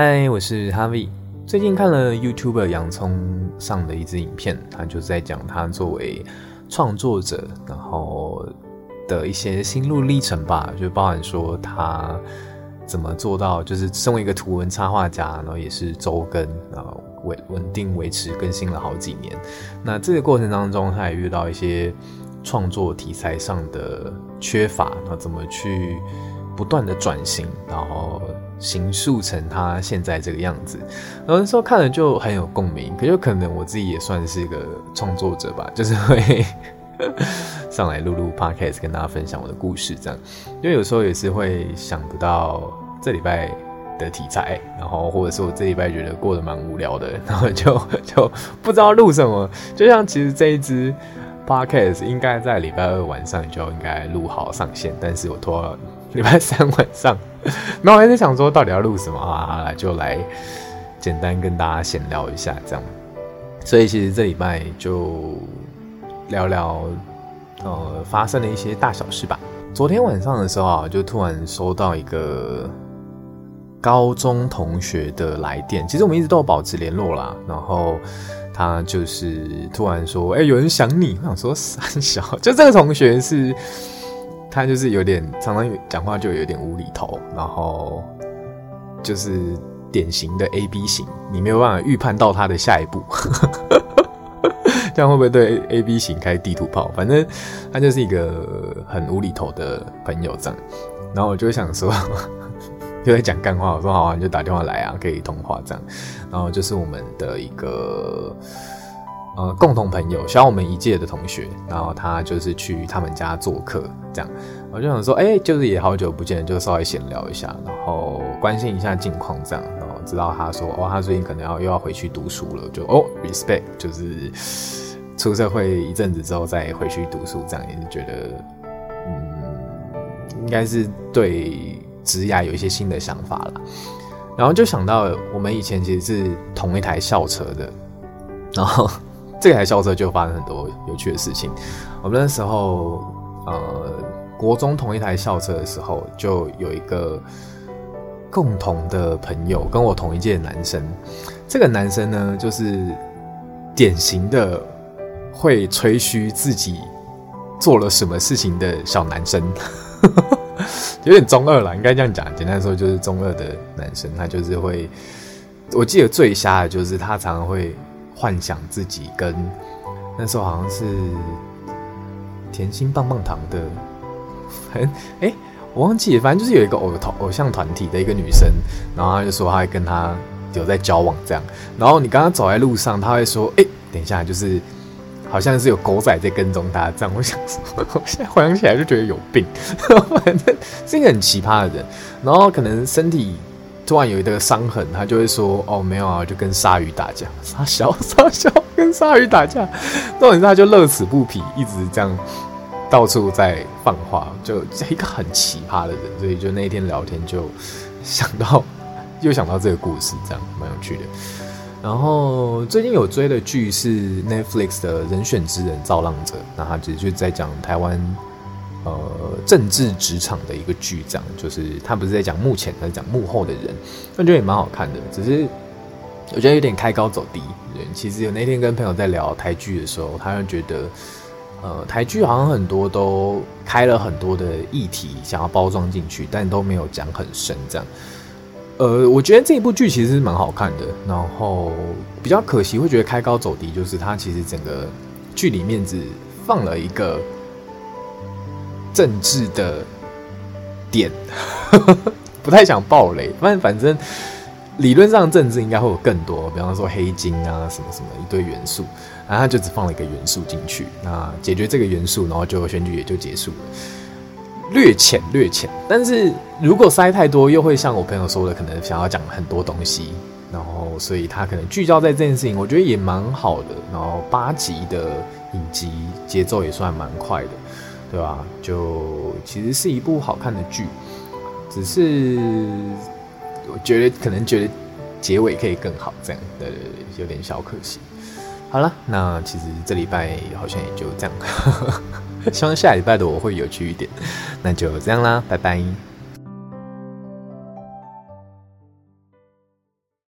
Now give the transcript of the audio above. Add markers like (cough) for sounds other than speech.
嗨，我是 Harvie。最近看了 YouTuber 洋葱上的一支影片，他就在讲他作为创作者，然后的一些心路历程吧，就包含说他怎么做到，就是身为一个图文插画家，然后也是周更，然后稳稳定维持更新了好几年。那这个过程当中，他也遇到一些创作题材上的缺乏，然后怎么去不断的转型，然后。形塑成他现在这个样子，有的时候看了就很有共鸣，可就可能我自己也算是一个创作者吧，(laughs) 就是会 (laughs) 上来录录 podcast 跟大家分享我的故事这样，因为有时候也是会想不到这礼拜的题材，然后或者是我这礼拜觉得过得蛮无聊的，(laughs) 然后就就不知道录什么，就像其实这一支 podcast 应该在礼拜二晚上就应该录好上线，但是我拖礼拜三晚上。(laughs) 那我还在想说，到底要录什么啊？就来简单跟大家闲聊一下，这样。所以其实这礼拜就聊聊呃发生的一些大小事吧。昨天晚上的时候啊，就突然收到一个高中同学的来电。其实我们一直都有保持联络啦。然后他就是突然说：“哎、有人想你。”我想说三小，就这个同学是。他就是有点常常讲话就有点无厘头，然后就是典型的 A B 型，你没有办法预判到他的下一步，(laughs) 这样会不会对 A B 型开地图炮？反正他就是一个很无厘头的朋友这样，然后我就想说，(laughs) 就在讲干话，我说好啊，你就打电话来啊，可以通话这样，然后就是我们的一个。呃，共同朋友，小我们一届的同学，然后他就是去他们家做客，这样，我就想说，哎、就是也好久不见，就稍微闲聊一下，然后关心一下近况，这样，然后知道他说，哦，他最近可能要又要回去读书了，就哦，respect，就是出社会一阵子之后再回去读书，这样也是觉得，嗯，应该是对职涯有一些新的想法了，然后就想到我们以前其实是同一台校车的，然后。这台校车就发生很多有趣的事情。我们那时候，呃，国中同一台校车的时候，就有一个共同的朋友，跟我同一届的男生。这个男生呢，就是典型的会吹嘘自己做了什么事情的小男生，有点中二了，应该这样讲。简单说，就是中二的男生，他就是会，我记得最瞎的就是他常常会。幻想自己跟那时候好像是甜心棒棒糖的，(laughs) 很哎、我忘记，反正就是有一个偶团偶像团体的一个女生，然后他就说他会跟他有在交往这样，然后你刚刚走在路上，他会说哎、等一下，就是好像是有狗仔在跟踪他这样，我想说，(laughs) 我现在回想起来就觉得有病，(laughs) 反正是一个很奇葩的人，然后可能身体。突然有一个伤痕，他就会说：“哦，没有啊，就跟鲨鱼打架，杀小杀小跟鲨鱼打架。”重点是他就乐此不疲，一直这样到处在放话，就一个很奇葩的人。所以就那一天聊天就想到，又想到这个故事，这样蛮有趣的。然后最近有追的剧是 Netflix 的《人选之人造浪者》，那他其实就在讲台湾。呃，政治职场的一个剧，这样就是他不是在讲幕前，他是讲幕后的人，我觉得也蛮好看的。只是我觉得有点开高走低。对，其实有那天跟朋友在聊台剧的时候，他就觉得，呃，台剧好像很多都开了很多的议题，想要包装进去，但都没有讲很深。这样，呃，我觉得这一部剧其实是蛮好看的。然后比较可惜，会觉得开高走低，就是它其实整个剧里面只放了一个。政治的点，(laughs) 不太想爆雷。反正反正理论上政治应该会有更多，比方说黑金啊什么什么一堆元素，然后他就只放了一个元素进去，那解决这个元素，然后就选举也就结束了，略浅略浅。但是如果塞太多，又会像我朋友说的，可能想要讲很多东西，然后所以他可能聚焦在这件事情，我觉得也蛮好的。然后八集的影集节奏也算蛮快的。对吧？就其实是一部好看的剧，只是我觉得可能觉得结尾可以更好，这样对对对，有点小可惜。好了，那其实这礼拜好像也就这样，(laughs) 希望下礼拜的我会有趣一点。那就这样啦，拜拜。